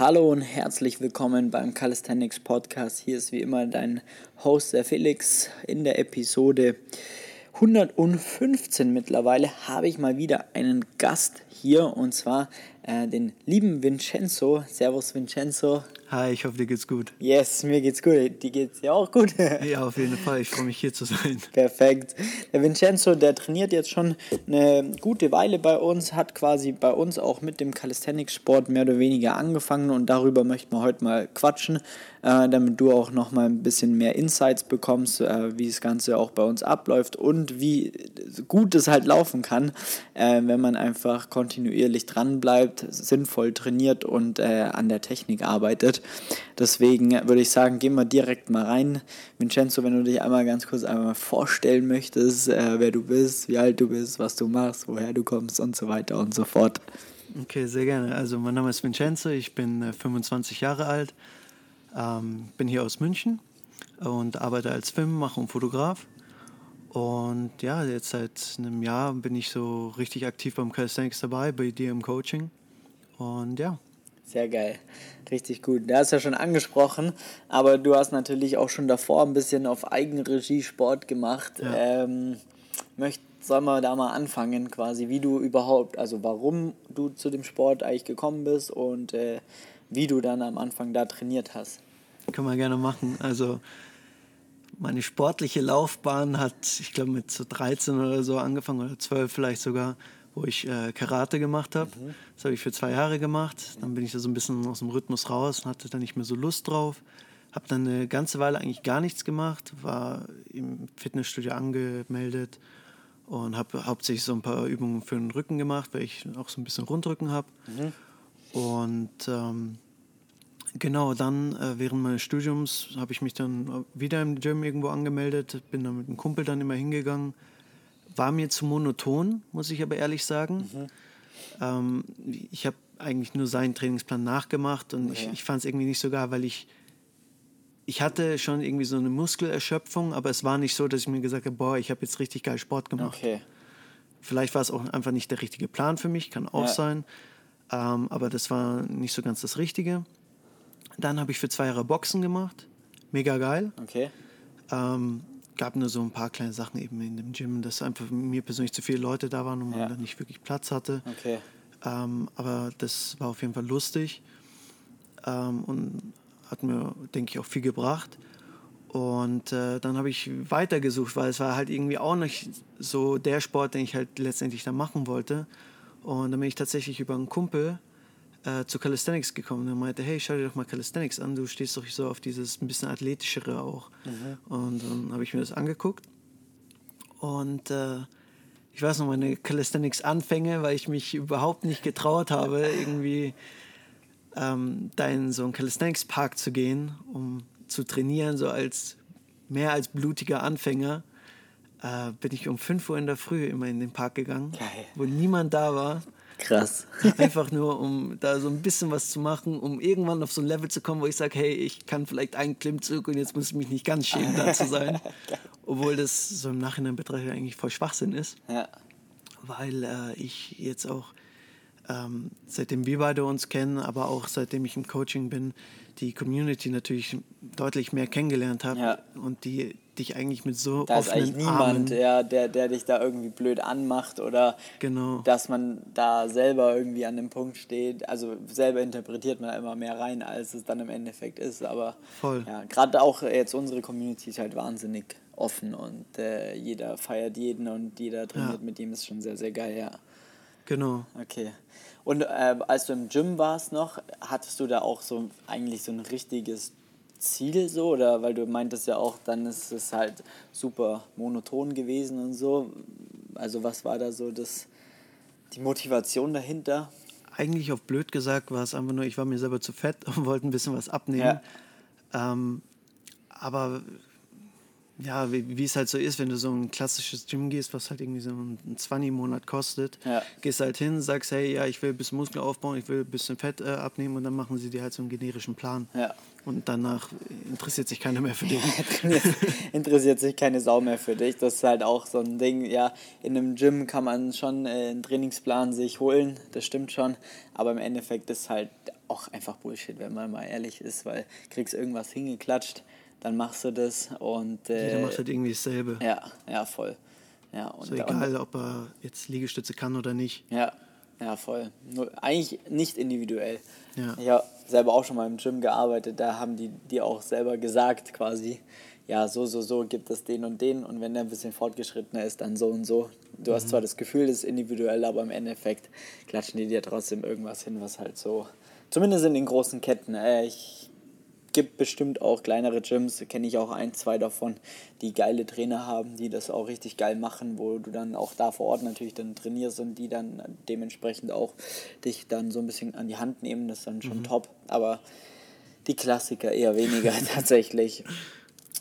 Hallo und herzlich willkommen beim Calisthenics Podcast. Hier ist wie immer dein Host, der Felix. In der Episode 115 mittlerweile habe ich mal wieder einen Gast hier und zwar äh, den lieben Vincenzo. Servus Vincenzo. Hi, ich hoffe, dir geht's gut. Yes, mir geht's gut. Dir geht's ja auch gut. ja, auf jeden Fall. Ich freue mich hier zu sein. Perfekt. Der Vincenzo, der trainiert jetzt schon eine gute Weile bei uns, hat quasi bei uns auch mit dem Calisthenics-Sport mehr oder weniger angefangen und darüber möchten wir heute mal quatschen, äh, damit du auch noch mal ein bisschen mehr Insights bekommst, äh, wie das Ganze auch bei uns abläuft und wie gut es halt laufen kann, äh, wenn man einfach kontinuierlich dran bleibt, sinnvoll trainiert und äh, an der Technik arbeitet. Deswegen würde ich sagen, gehen wir direkt mal rein. Vincenzo, wenn du dich einmal ganz kurz einmal vorstellen möchtest, äh, wer du bist, wie alt du bist, was du machst, woher du kommst und so weiter und so fort. Okay, sehr gerne. Also mein Name ist Vincenzo, ich bin äh, 25 Jahre alt, ähm, bin hier aus München und arbeite als Filmemacher und Fotograf. Und ja, jetzt seit einem Jahr bin ich so richtig aktiv beim Calisthenics dabei, bei dir im Coaching. Und ja, sehr geil. Richtig gut. Du hast ja schon angesprochen, aber du hast natürlich auch schon davor ein bisschen auf Eigenregie Sport gemacht. Ja. Ähm, möcht, sollen wir da mal anfangen, quasi, wie du überhaupt, also warum du zu dem Sport eigentlich gekommen bist und äh, wie du dann am Anfang da trainiert hast? Können wir gerne machen. Also meine sportliche Laufbahn hat, ich glaube, mit so 13 oder so angefangen oder 12 vielleicht sogar wo ich äh, Karate gemacht habe. Mhm. Das habe ich für zwei Jahre gemacht. Dann bin ich da so ein bisschen aus dem Rhythmus raus und hatte dann nicht mehr so Lust drauf. Habe dann eine ganze Weile eigentlich gar nichts gemacht, war im Fitnessstudio angemeldet und habe hauptsächlich so ein paar Übungen für den Rücken gemacht, weil ich auch so ein bisschen Rundrücken habe. Mhm. Und ähm, genau, dann äh, während meines Studiums habe ich mich dann wieder im Gym irgendwo angemeldet, bin dann mit einem Kumpel dann immer hingegangen war mir zu monoton, muss ich aber ehrlich sagen. Mhm. Ähm, ich habe eigentlich nur seinen Trainingsplan nachgemacht und okay. ich, ich fand es irgendwie nicht so geil, weil ich, ich hatte schon irgendwie so eine Muskelerschöpfung, aber es war nicht so, dass ich mir gesagt habe, boah, ich habe jetzt richtig geil Sport gemacht. Okay. Vielleicht war es auch einfach nicht der richtige Plan für mich, kann auch ja. sein. Ähm, aber das war nicht so ganz das Richtige. Dann habe ich für zwei Jahre Boxen gemacht. Mega geil. Okay. Ähm, gab nur so ein paar kleine Sachen eben in dem Gym, dass einfach mir persönlich zu viele Leute da waren und man ja. dann nicht wirklich Platz hatte. Okay. Ähm, aber das war auf jeden Fall lustig ähm, und hat mir, denke ich, auch viel gebracht. Und äh, dann habe ich weitergesucht, weil es war halt irgendwie auch nicht so der Sport, den ich halt letztendlich dann machen wollte. Und dann bin ich tatsächlich über einen Kumpel äh, zu Calisthenics gekommen und meinte, hey, schau dir doch mal Calisthenics an, du stehst doch so auf dieses ein bisschen athletischere auch. Mhm. Und dann habe ich mir das angeguckt und äh, ich weiß noch meine Calisthenics-Anfänge, weil ich mich überhaupt nicht getraut habe, irgendwie ähm, da in so einen Calisthenics-Park zu gehen, um zu trainieren, so als mehr als blutiger Anfänger. Äh, bin ich um 5 Uhr in der Früh immer in den Park gegangen, Geil. wo niemand da war. Krass. Einfach nur, um da so ein bisschen was zu machen, um irgendwann auf so ein Level zu kommen, wo ich sage, hey, ich kann vielleicht einen Klimmzug und jetzt muss ich mich nicht ganz schämen, da zu sein. Obwohl das so im Nachhinein betrachtet eigentlich voll Schwachsinn ist. Ja. Weil äh, ich jetzt auch, ähm, seitdem wir beide uns kennen, aber auch seitdem ich im Coaching bin, die Community natürlich deutlich mehr kennengelernt habe ja. und die dich eigentlich mit so da offenen ist eigentlich niemand, ja, der, der dich da irgendwie blöd anmacht oder genau. dass man da selber irgendwie an dem Punkt steht. Also selber interpretiert man immer mehr rein, als es dann im Endeffekt ist. Aber Voll. ja, gerade auch jetzt unsere Community ist halt wahnsinnig offen und äh, jeder feiert jeden und jeder trainiert ja. mit ihm, ist schon sehr, sehr geil, ja. Genau. Okay. Und äh, als du im Gym warst noch, hattest du da auch so eigentlich so ein richtiges Ziel so? Oder weil du meintest ja auch, dann ist es halt super monoton gewesen und so. Also was war da so das, die Motivation dahinter? Eigentlich auf blöd gesagt war es einfach nur, ich war mir selber zu fett und wollte ein bisschen was abnehmen. Ja. Ähm, aber ja, wie, wie es halt so ist, wenn du so ein klassisches Gym gehst, was halt irgendwie so ein 20 im Monat kostet, Ja. gehst halt hin, sagst, hey, ja, ich will ein bisschen Muskel aufbauen, ich will ein bisschen Fett äh, abnehmen und dann machen sie dir halt so einen generischen Plan. Ja. Und danach interessiert sich keiner mehr für dich. interessiert sich keine Sau mehr für dich. Das ist halt auch so ein Ding, ja, in einem Gym kann man schon äh, einen Trainingsplan sich holen, das stimmt schon, aber im Endeffekt ist halt auch einfach Bullshit, wenn man mal ehrlich ist, weil kriegst irgendwas hingeklatscht, dann machst du das und äh, Jeder macht halt irgendwie dasselbe. ja, ja, voll. Ja, und, So egal, ob er jetzt Liegestütze kann oder nicht. Ja, ja, voll. Nur, eigentlich nicht individuell. Ja. Ich habe selber auch schon mal im Gym gearbeitet, da haben die dir auch selber gesagt quasi, ja, so, so, so gibt es den und den und wenn der ein bisschen fortgeschrittener ist, dann so und so. Du hast zwar das Gefühl, das ist individuell, aber im Endeffekt klatschen die dir trotzdem irgendwas hin, was halt so, zumindest in den großen Ketten, äh, ich gibt bestimmt auch kleinere Gyms, kenne ich auch ein, zwei davon, die geile Trainer haben, die das auch richtig geil machen, wo du dann auch da vor Ort natürlich dann trainierst und die dann dementsprechend auch dich dann so ein bisschen an die Hand nehmen, das ist dann schon top, aber die Klassiker eher weniger tatsächlich.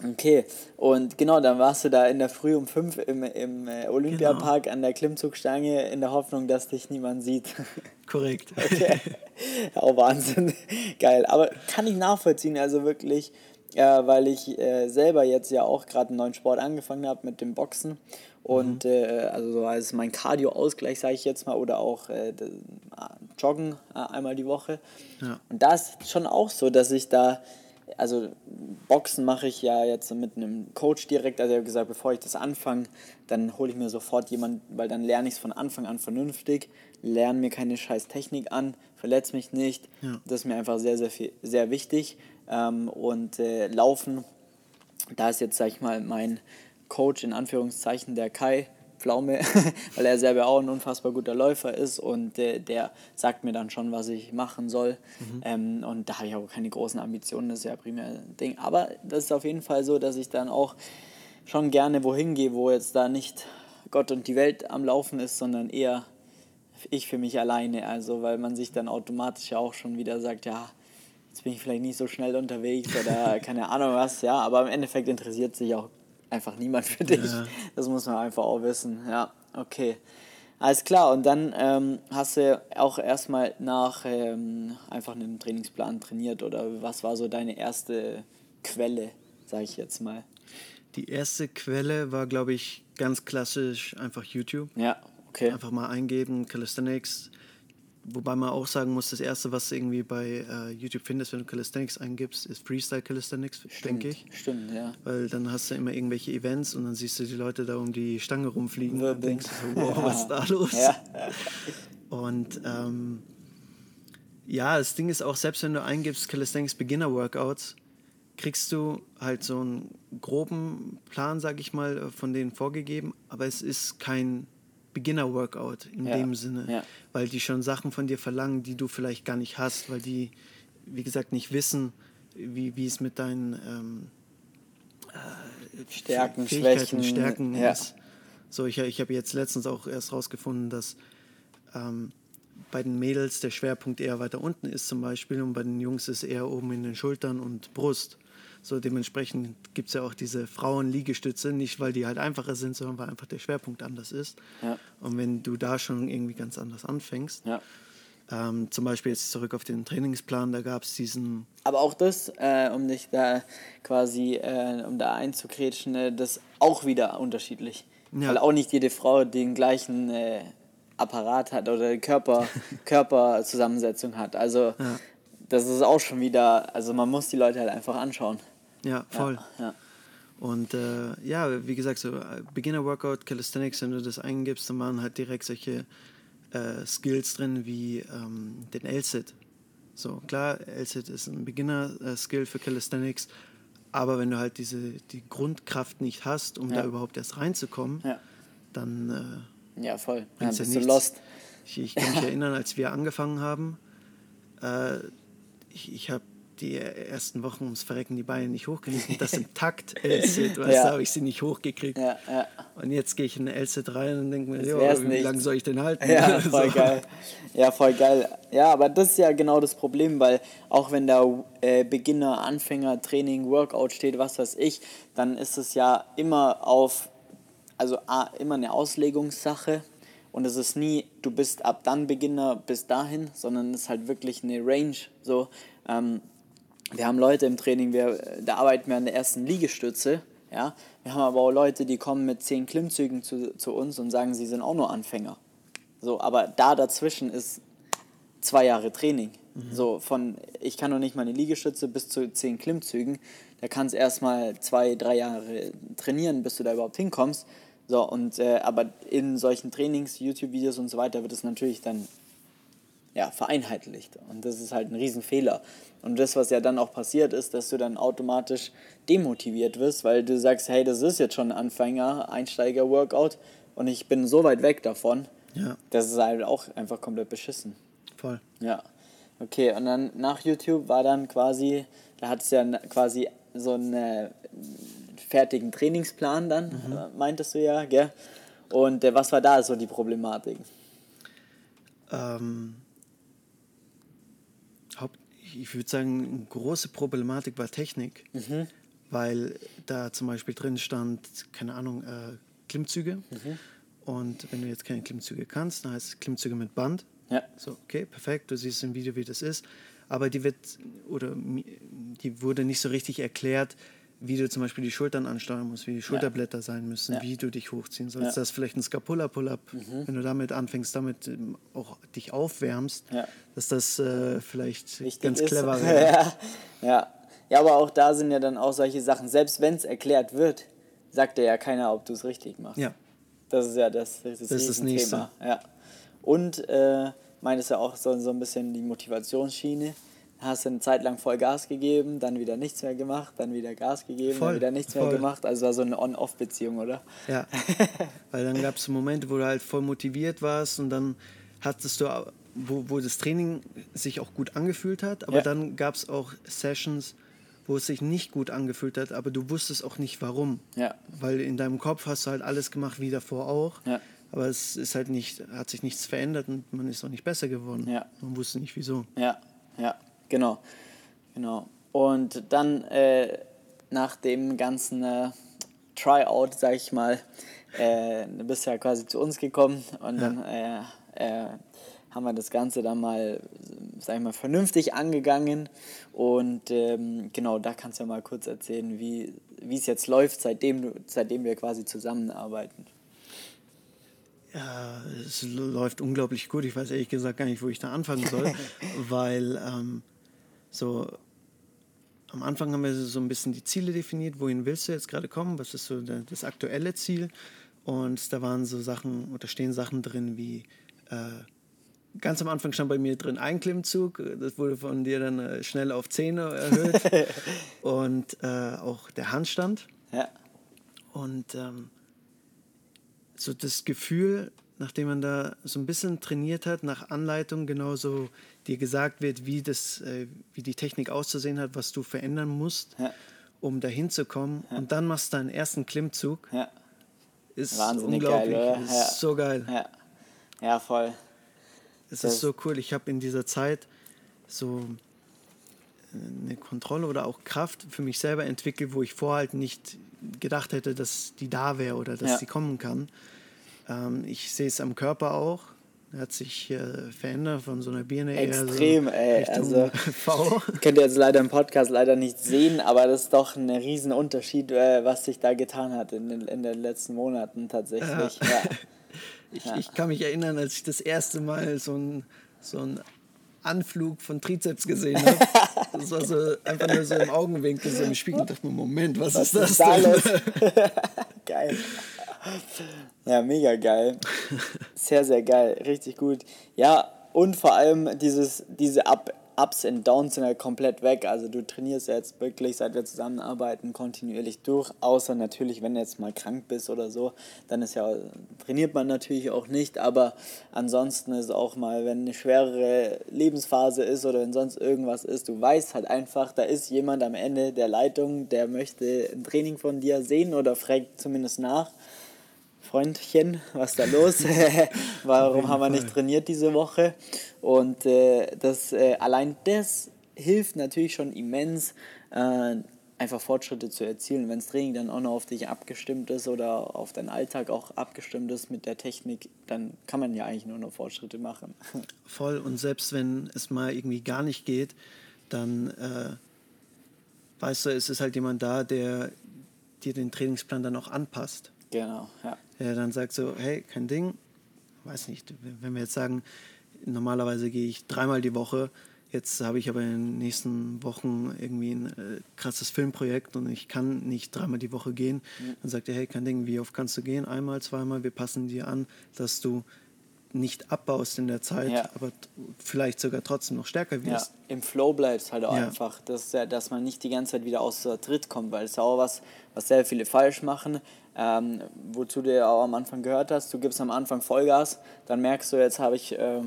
Okay, und genau, dann warst du da in der Früh um fünf im, im äh, Olympiapark an der Klimmzugstange in der Hoffnung, dass dich niemand sieht. Korrekt. Okay. Auch Wahnsinn. Geil. Aber kann ich nachvollziehen, also wirklich, äh, weil ich äh, selber jetzt ja auch gerade einen neuen Sport angefangen habe mit dem Boxen. Und äh, also so als mein Cardio-Ausgleich, sage ich jetzt mal, oder auch äh, äh, Joggen einmal die Woche. Ja. Und da ist schon auch so, dass ich da, also Boxen mache ich ja jetzt mit einem Coach direkt. Also ich habe gesagt, bevor ich das anfange, dann hole ich mir sofort jemanden, weil dann lerne ich es von Anfang an vernünftig, lerne mir keine scheiß Technik an, verletze mich nicht. Ja. Das ist mir einfach sehr, sehr, viel, sehr wichtig. Ähm, und äh, Laufen, da ist jetzt, sag ich mal, mein Coach in Anführungszeichen, der Kai Pflaume, weil er selber auch ein unfassbar guter Läufer ist und äh, der sagt mir dann schon, was ich machen soll. Ähm, und da habe ich auch keine großen Ambitionen, das ist ja primär ein Ding. Aber das ist auf jeden Fall so, dass ich dann auch schon gerne wohin gehe, wo jetzt da nicht Gott und die Welt am Laufen ist, sondern eher ich für mich alleine. Also, weil man sich dann automatisch ja auch schon wieder sagt, ja, jetzt bin ich vielleicht nicht so schnell unterwegs oder keine Ahnung was, ja, aber im Endeffekt interessiert sich auch einfach niemand für dich. Ja. Das muss man einfach auch wissen. Ja, okay. Alles klar, und dann ähm, hast du auch erstmal nach ähm, einfach einem Trainingsplan trainiert oder was war so deine erste Quelle, sage ich jetzt mal? Die erste Quelle war, glaube ich, ganz klassisch einfach YouTube. Ja, okay. Einfach mal eingeben, Calisthenics. Wobei man auch sagen muss, das erste, was du irgendwie bei äh, YouTube findest, wenn du Calisthenics eingibst, ist Freestyle Calisthenics, denke ich. Stimmt, ja. Weil dann hast du immer irgendwelche Events und dann siehst du die Leute da um die Stange rumfliegen und Wirbeln. denkst so, wow, was ist da los? Ja. Und ähm, ja, das Ding ist auch, selbst wenn du eingibst Calisthenics Beginner Workouts, kriegst du halt so einen groben Plan, sag ich mal, von denen vorgegeben, aber es ist kein Beginner Workout in Ja, dem Sinne, ja. weil die schon Sachen von dir verlangen, die du vielleicht gar nicht hast, weil die, wie gesagt, nicht wissen, wie, wie es mit deinen ähm, äh, Stärken, Fähigkeiten, Schwächen, Stärken ja. ist. So, ich, ich habe jetzt letztens auch erst rausgefunden, dass ähm, bei den Mädels der Schwerpunkt eher weiter unten ist zum Beispiel und bei den Jungs ist eher oben in den Schultern und Brust. So dementsprechend gibt es ja auch diese Frauenliegestütze, nicht weil die halt einfacher sind, sondern weil einfach der Schwerpunkt anders ist. Ja. Und wenn du da schon irgendwie ganz anders anfängst, ja. ähm, zum Beispiel jetzt zurück auf den Trainingsplan, da gab es diesen, Aber auch das, äh, um dich da quasi, äh, um da einzukretschen, äh, das auch wieder unterschiedlich. Ja. Weil auch nicht jede Frau den gleichen äh, Apparat hat oder Körper, Körperzusammensetzung hat. Also Ja. Das ist auch schon wieder, also man muss die Leute halt einfach anschauen. ja, voll. Ja. Und äh, ja, wie gesagt, so äh, Beginner Workout, Calisthenics, wenn du das eingibst, dann waren halt direkt solche äh, Skills drin wie ähm, den L-Sit. So, klar, L-Sit ist ein Beginner-Skill für Calisthenics, aber wenn du halt diese, die Grundkraft nicht hast, um Ja. da überhaupt erst reinzukommen, Ja. dann äh, Ja, voll. Ja, bringt's bist ja du nichts. lost. Ich, ich kann mich erinnern, als wir angefangen haben, äh, ich, ich habe die ersten Wochen ums Verrecken die Beine nicht hochgekriegt. Und das im Takt weißt Ja. du, habe ich sie nicht hochgekriegt. Ja, ja. Und jetzt gehe ich in eine L-Sit rein und denke mir, jo, wie nicht. lange soll ich denn halten? Ja, voll So. geil. Ja, voll geil. Ja, aber das ist ja genau das Problem, weil auch wenn da äh, Beginner, Anfänger, Training, Workout steht, was weiß ich, dann ist es ja immer auf, also A, immer eine Auslegungssache und es ist nie, du bist ab dann Beginner bis dahin, sondern es ist halt wirklich eine Range. So, ähm, wir haben Leute im Training, wir, da arbeiten wir an der ersten Liegestütze. Ja? Wir haben aber auch Leute, die kommen mit zehn Klimmzügen zu, zu uns und sagen, sie sind auch nur Anfänger. So, aber da dazwischen ist zwei Jahre Training. So von, ich kann noch nicht mal eine Liegestütze bis zu zehn Klimmzügen. Da kannst du erstmal zwei, drei Jahre trainieren, bis du da überhaupt hinkommst. So, und äh, aber in solchen Trainings, YouTube-Videos und so weiter wird es natürlich dann ja, vereinheitlicht. Und das ist halt ein Riesenfehler. Und das, was ja dann auch passiert ist, dass du dann automatisch demotiviert wirst, weil du sagst, hey, das ist jetzt schon ein Anfänger, Einsteiger-Workout und ich bin so weit weg davon. Ja. Das ist halt auch einfach komplett beschissen. Voll. Ja. Okay, und dann nach YouTube war dann quasi, da hat es ja quasi so einen äh, fertigen Trainingsplan dann, äh, meintest du ja, gell? Und äh, was war da so die Problematik? Ähm, Haupt, ich würde sagen, eine große Problematik war Technik, weil da zum Beispiel drin stand, keine Ahnung, äh, Klimmzüge. Und wenn du jetzt keine Klimmzüge kannst, dann heißt es Klimmzüge mit Band. Ja. So, okay, perfekt, du siehst im Video, wie das ist. Aber die wird, oder die wurde nicht so richtig erklärt, wie du zum Beispiel die Schultern ansteuern musst, wie die Schulterblätter sein müssen, Ja. wie du dich hochziehen sollst. Ja. Mhm. Das ist vielleicht ein Scapula-Pull-Up, wenn du damit anfängst, damit ähm, auch dich aufwärmst, Ja. dass das äh, vielleicht wichtig ganz ist. clever wäre. ja, ja. ja, aber auch da sind ja dann auch solche Sachen, selbst wenn es erklärt wird, sagt dir ja keiner, ob du es richtig machst. Ja. Das ist ja das, das, ist das Nächste. Ja. Und äh, meintest ja auch so, so ein bisschen die Motivationsschiene. Hast du eine Zeit lang voll Gas gegeben, dann wieder nichts mehr gemacht, dann wieder Gas gegeben, Voll, dann wieder nichts mehr voll. gemacht. Also war so eine On-Off-Beziehung, oder? Ja, weil dann gab es Momente, wo du halt voll motiviert warst und dann hattest du, wo, wo das Training sich auch gut angefühlt hat, aber Ja. dann gab es auch Sessions, wo es sich nicht gut angefühlt hat, aber du wusstest auch nicht warum. Ja. Weil in deinem Kopf hast du halt alles gemacht wie davor auch, Ja. aber es ist halt nicht, hat sich nichts verändert und man ist auch nicht besser geworden. Ja. Man wusste nicht wieso. Ja, ja, genau. genau. Und dann äh, nach dem ganzen äh, Tryout, sag ich mal, äh, du bist ja quasi zu uns gekommen und dann äh, äh, haben wir das Ganze dann mal, sag ich mal, vernünftig angegangen. Und ähm, genau, da kannst du ja mal kurz erzählen, wie es jetzt läuft, seitdem, seitdem wir quasi zusammenarbeiten. Ja, es läuft unglaublich gut. Ich weiß ehrlich gesagt gar nicht, wo ich da anfangen soll, weil ähm, so am Anfang haben wir so ein bisschen die Ziele definiert. Wohin willst du jetzt gerade kommen? Was ist so das aktuelle Ziel? Und da waren so Sachen, oder stehen Sachen drin wie äh, ganz am Anfang stand bei mir drin ein Klimmzug. Das wurde von dir dann äh, schnell auf 10 erhöht. Und äh, auch der Handstand. Ja, Und ähm, so das Gefühl, nachdem man da so ein bisschen trainiert hat, nach Anleitung genauso dir gesagt wird, wie, das, äh, wie die Technik auszusehen hat, was du verändern musst, Ja. um dahin zu kommen. Und dann machst du deinen ersten Klimmzug. ja, Ist Wahnsinnig unglaublich. geil? Ist Ja. so geil. ja. Ja, voll. Es Das- ist so cool. Ich habe in dieser Zeit so eine Kontrolle oder auch Kraft für mich selber entwickelt, wo ich vorher halt nicht gedacht hätte, dass die da wäre oder dass Ja. sie kommen kann. Ähm, ich sehe es am Körper auch. Er hat sich äh, verändert von so einer Birne Extrem, eher so ey, Richtung also- V. Könnt ihr jetzt leider im Podcast leider nicht sehen, aber das ist doch ein riesen Unterschied, äh, was sich da getan hat in den, in den letzten Monaten tatsächlich. Ja. Ich, ich kann mich erinnern, als ich das erste Mal so ein so ein Anflug von Trizeps gesehen habe. Das war so einfach nur so im Augenwinkel, so im Spiegel. Ich dachte mir, Moment, was, Was ist das ist da denn? geil. Ja, mega geil. Sehr, sehr geil. Richtig gut. Ja, und vor allem dieses, diese Ab Ups und Downs sind halt komplett weg. Also du trainierst jetzt wirklich, seit wir zusammenarbeiten, kontinuierlich durch. Außer natürlich, wenn du jetzt mal krank bist oder so, dann ist ja, trainiert man natürlich auch nicht. Aber ansonsten ist auch mal, wenn eine schwerere Lebensphase ist oder wenn sonst irgendwas ist, du weißt halt einfach, da ist jemand am Ende der Leitung, der möchte ein Training von dir sehen oder fragt zumindest nach. Freundchen, was ist da los? Warum haben wir nicht trainiert diese Woche? Und äh, das, äh, allein das hilft natürlich schon immens, äh, einfach Fortschritte zu erzielen. Wenn das Training dann auch noch auf dich abgestimmt ist oder auf deinen Alltag auch abgestimmt ist mit der Technik, dann kann man ja eigentlich nur noch Fortschritte machen. Voll. Und selbst wenn es mal irgendwie gar nicht geht, dann äh, weißt du, es ist halt jemand da, der dir den Trainingsplan dann auch anpasst. Genau, ja. Der dann sagt so, hey, kein Ding, weiß nicht, wenn wir jetzt sagen, normalerweise gehe ich dreimal die Woche, jetzt habe ich aber in den nächsten Wochen irgendwie ein äh, krasses Filmprojekt und ich kann nicht dreimal die Woche gehen, dann sagt er, hey, kein Ding, wie oft kannst du gehen? Einmal, zweimal, wir passen dir an, dass du nicht abbaust in der Zeit, ja. aber vielleicht sogar trotzdem noch stärker wirst. Ja, im Flow bleibst halt auch ja. einfach, dass, dass man nicht die ganze Zeit wieder außer Tritt kommt, weil es ist auch was, was sehr viele falsch machen. Ähm, wozu du ja auch am Anfang gehört hast, du gibst am Anfang Vollgas, dann merkst du, jetzt habe ich äh,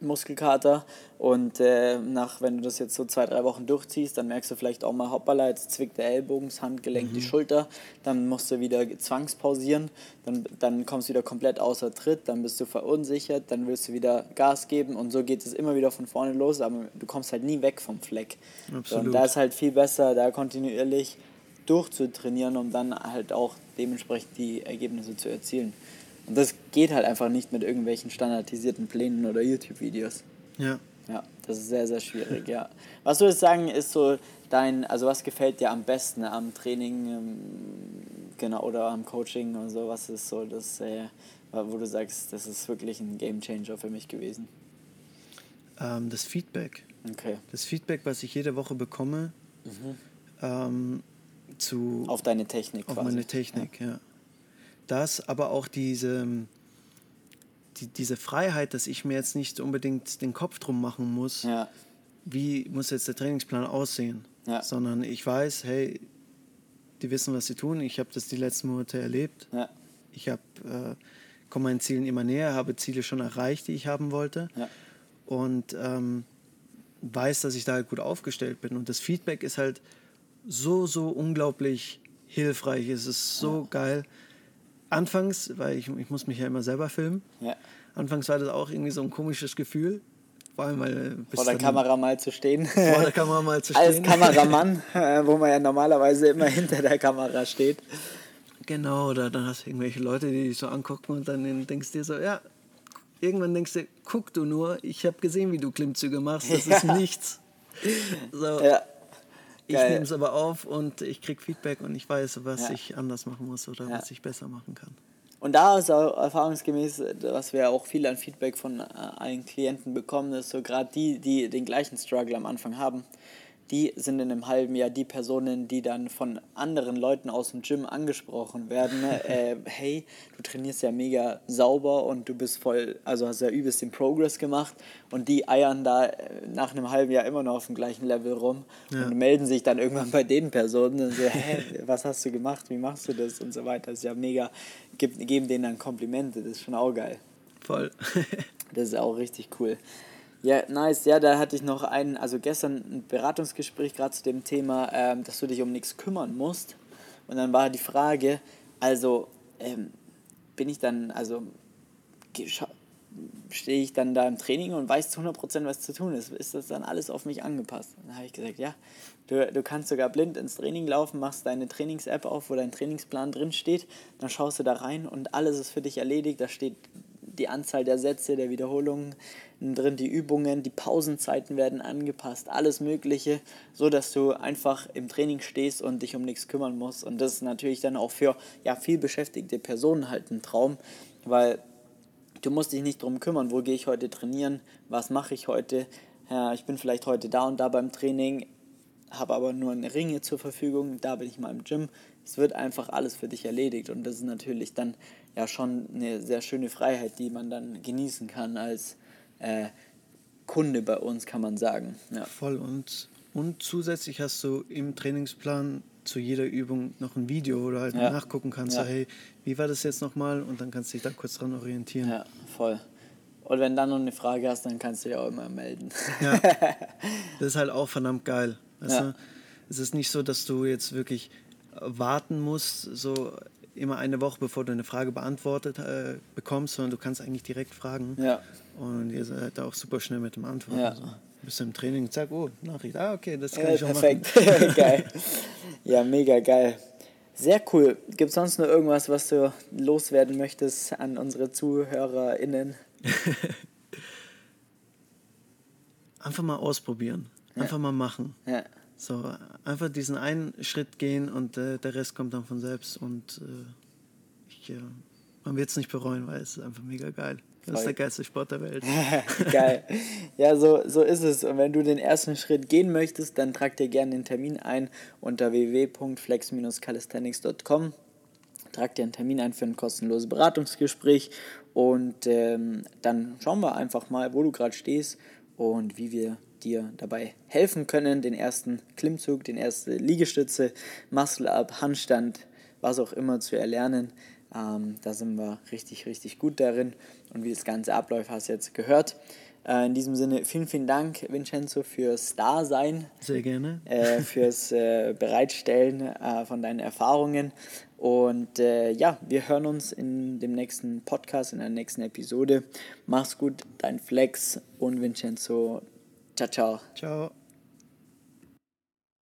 Muskelkater und äh, nach, wenn du das jetzt so zwei, drei Wochen durchziehst, dann merkst du vielleicht auch mal, hoppala, jetzt zwickt der Ellbogen, das Handgelenk, mhm. die Schulter, dann musst du wieder zwangspausieren, dann, dann kommst du wieder komplett außer Tritt, dann bist du verunsichert, dann willst du wieder Gas geben und so geht es immer wieder von vorne los, aber du kommst halt nie weg vom Fleck. Absolut. Und da ist halt viel besser, da kontinuierlich durchzutrainieren, um dann halt auch dementsprechend die Ergebnisse zu erzielen. Und das geht halt einfach nicht mit irgendwelchen standardisierten Plänen oder YouTube-Videos. Ja. Ja, das ist sehr, sehr schwierig, ja. Was würdest du sagen, ist so dein, also was gefällt dir am besten am Training, ähm, genau, oder am Coaching und so? Was ist so das, äh, wo du sagst, das ist wirklich ein Game Changer für mich gewesen? Ähm, das Feedback. Okay. Das Feedback, was ich jede Woche bekomme, mhm. ähm, zu. Auf deine Technik, Auf quasi. meine Technik, ja. ja das, aber auch diese, die, diese Freiheit, dass ich mir jetzt nicht unbedingt den Kopf drum machen muss, ja. wie muss jetzt der Trainingsplan aussehen, ja. sondern ich weiß, hey, die wissen, was sie tun. Ich habe das die letzten Monate erlebt. Ja. Ich habe, äh, komme meinen Zielen immer näher, habe Ziele schon erreicht, die ich haben wollte. Und ähm, weiß, dass ich da halt gut aufgestellt bin. Und das Feedback ist halt so, so unglaublich hilfreich. Es ist so geil anfangs, weil ich, ich muss mich ja immer selber filmen. Ja. Anfangs war das auch irgendwie so ein komisches Gefühl. Vor allem, weil vor der Kamera mal zu stehen. Vor der Kamera mal zu stehen. Als Kameramann, äh, wo man ja normalerweise immer hinter der Kamera steht. Genau, oder dann hast du irgendwelche Leute, die dich so angucken und dann denkst du dir so, ja, irgendwann denkst du, guck du nur, ich habe gesehen, wie du Klimmzüge machst, das ja. ist nichts. So. Ja. Ich nehme es aber auf und ich kriege Feedback und ich weiß, was ja. ich anders machen muss oder ja. was ich besser machen kann. Und da ist auch erfahrungsgemäß, was wir auch viel an Feedback von äh, allen Klienten bekommen, ist so gerade die, die den gleichen Struggle am Anfang haben, die sind in einem halben Jahr die Personen, die dann von anderen Leuten aus dem Gym angesprochen werden. Ne? äh, hey, du trainierst ja mega sauber und du bist voll, also hast ja übelst den Progress gemacht und die eiern da äh, nach einem halben Jahr immer noch auf dem gleichen Level rum ja. und melden sich dann irgendwann bei den Personen und so, hä, was hast du gemacht, wie machst du das und so weiter. Das ist ja mega, geben denen dann Komplimente, das ist schon auch geil. Voll. das ist auch richtig cool. Ja, nice. Ja, da hatte ich noch einen, also gestern ein Beratungsgespräch gerade zu dem Thema, ähm, dass du dich um nichts kümmern musst. Und dann war die Frage, also ähm, bin ich dann, also stehe ich dann da im Training und weiß zu 100%, was zu tun ist. Ist das dann alles auf mich angepasst? Dann habe ich gesagt, ja, du, du kannst sogar blind ins Training laufen, machst deine Trainings-App auf, wo dein Trainingsplan drin steht, dann schaust du da rein und alles ist für dich erledigt. Da steht die Anzahl der Sätze, der Wiederholungen drin, die Übungen, die Pausenzeiten werden angepasst, alles Mögliche, so dass du einfach im Training stehst und dich um nichts kümmern musst. Und das ist natürlich dann auch für ja, viel beschäftigte Personen halt ein Traum, weil du musst dich nicht darum kümmern, wo gehe ich heute trainieren, was mache ich heute. Ja, ich bin vielleicht heute da und da beim Training, habe aber nur eine Ringe zur Verfügung, da bin ich mal im Gym. Es wird einfach alles für dich erledigt und das ist natürlich dann ja schon eine sehr schöne Freiheit, die man dann genießen kann als äh, Kunde bei uns, kann man sagen. Ja. Voll. Und, und zusätzlich hast du im Trainingsplan zu jeder Übung noch ein Video, wo du halt Ja. nachgucken kannst, Ja. so, hey, wie war das jetzt nochmal? Und dann kannst du dich da kurz dran orientieren. ja, voll. Und wenn du dann noch eine Frage hast, dann kannst du dich auch immer melden. Ja. Das ist halt auch verdammt geil. Weißt Ja. Es ist nicht so, dass du jetzt wirklich warten musst, so immer eine Woche, bevor du eine Frage beantwortet äh, bekommst, sondern du kannst eigentlich direkt fragen. Ja. Und ihr seid da auch super schnell mit dem Antworten. Ja. So. Bist du im Training, zack, oh, Nachricht. Ah, okay, das kann Ja, ich schon perfekt. machen. geil. Ja, mega geil. Sehr cool. Gibt es sonst noch irgendwas, was du loswerden möchtest an unsere ZuhörerInnen? Einfach mal ausprobieren. Einfach mal machen. Ja. So, einfach diesen einen Schritt gehen und äh, der Rest kommt dann von selbst. Und äh, ich, äh, man wird es nicht bereuen, weil es ist einfach mega geil. Das ist der geilste Sport der Welt. Geil. Ja, so, so ist es. Und wenn du den ersten Schritt gehen möchtest, dann trag dir gerne den Termin ein unter www.flex-calisthenics.com. Trag dir einen Termin ein für ein kostenloses Beratungsgespräch und ähm, dann schauen wir einfach mal, wo du gerade stehst und wie wir dir dabei helfen können, den ersten Klimmzug, den erste Liegestütze, Muscle-Up, Handstand, was auch immer zu erlernen. Ähm, da sind wir richtig, richtig gut darin. Und wie das Ganze abläuft, hast du jetzt gehört. Äh, in diesem Sinne, vielen, vielen Dank, Vincenzo, fürs Dasein, Sehr gerne. äh, fürs äh, Bereitstellen äh, von deinen Erfahrungen. Und äh, ja, wir hören uns in dem nächsten Podcast, in der nächsten Episode. Mach's gut, dein Flex und Vincenzo. Ciao, ciao. Ciao.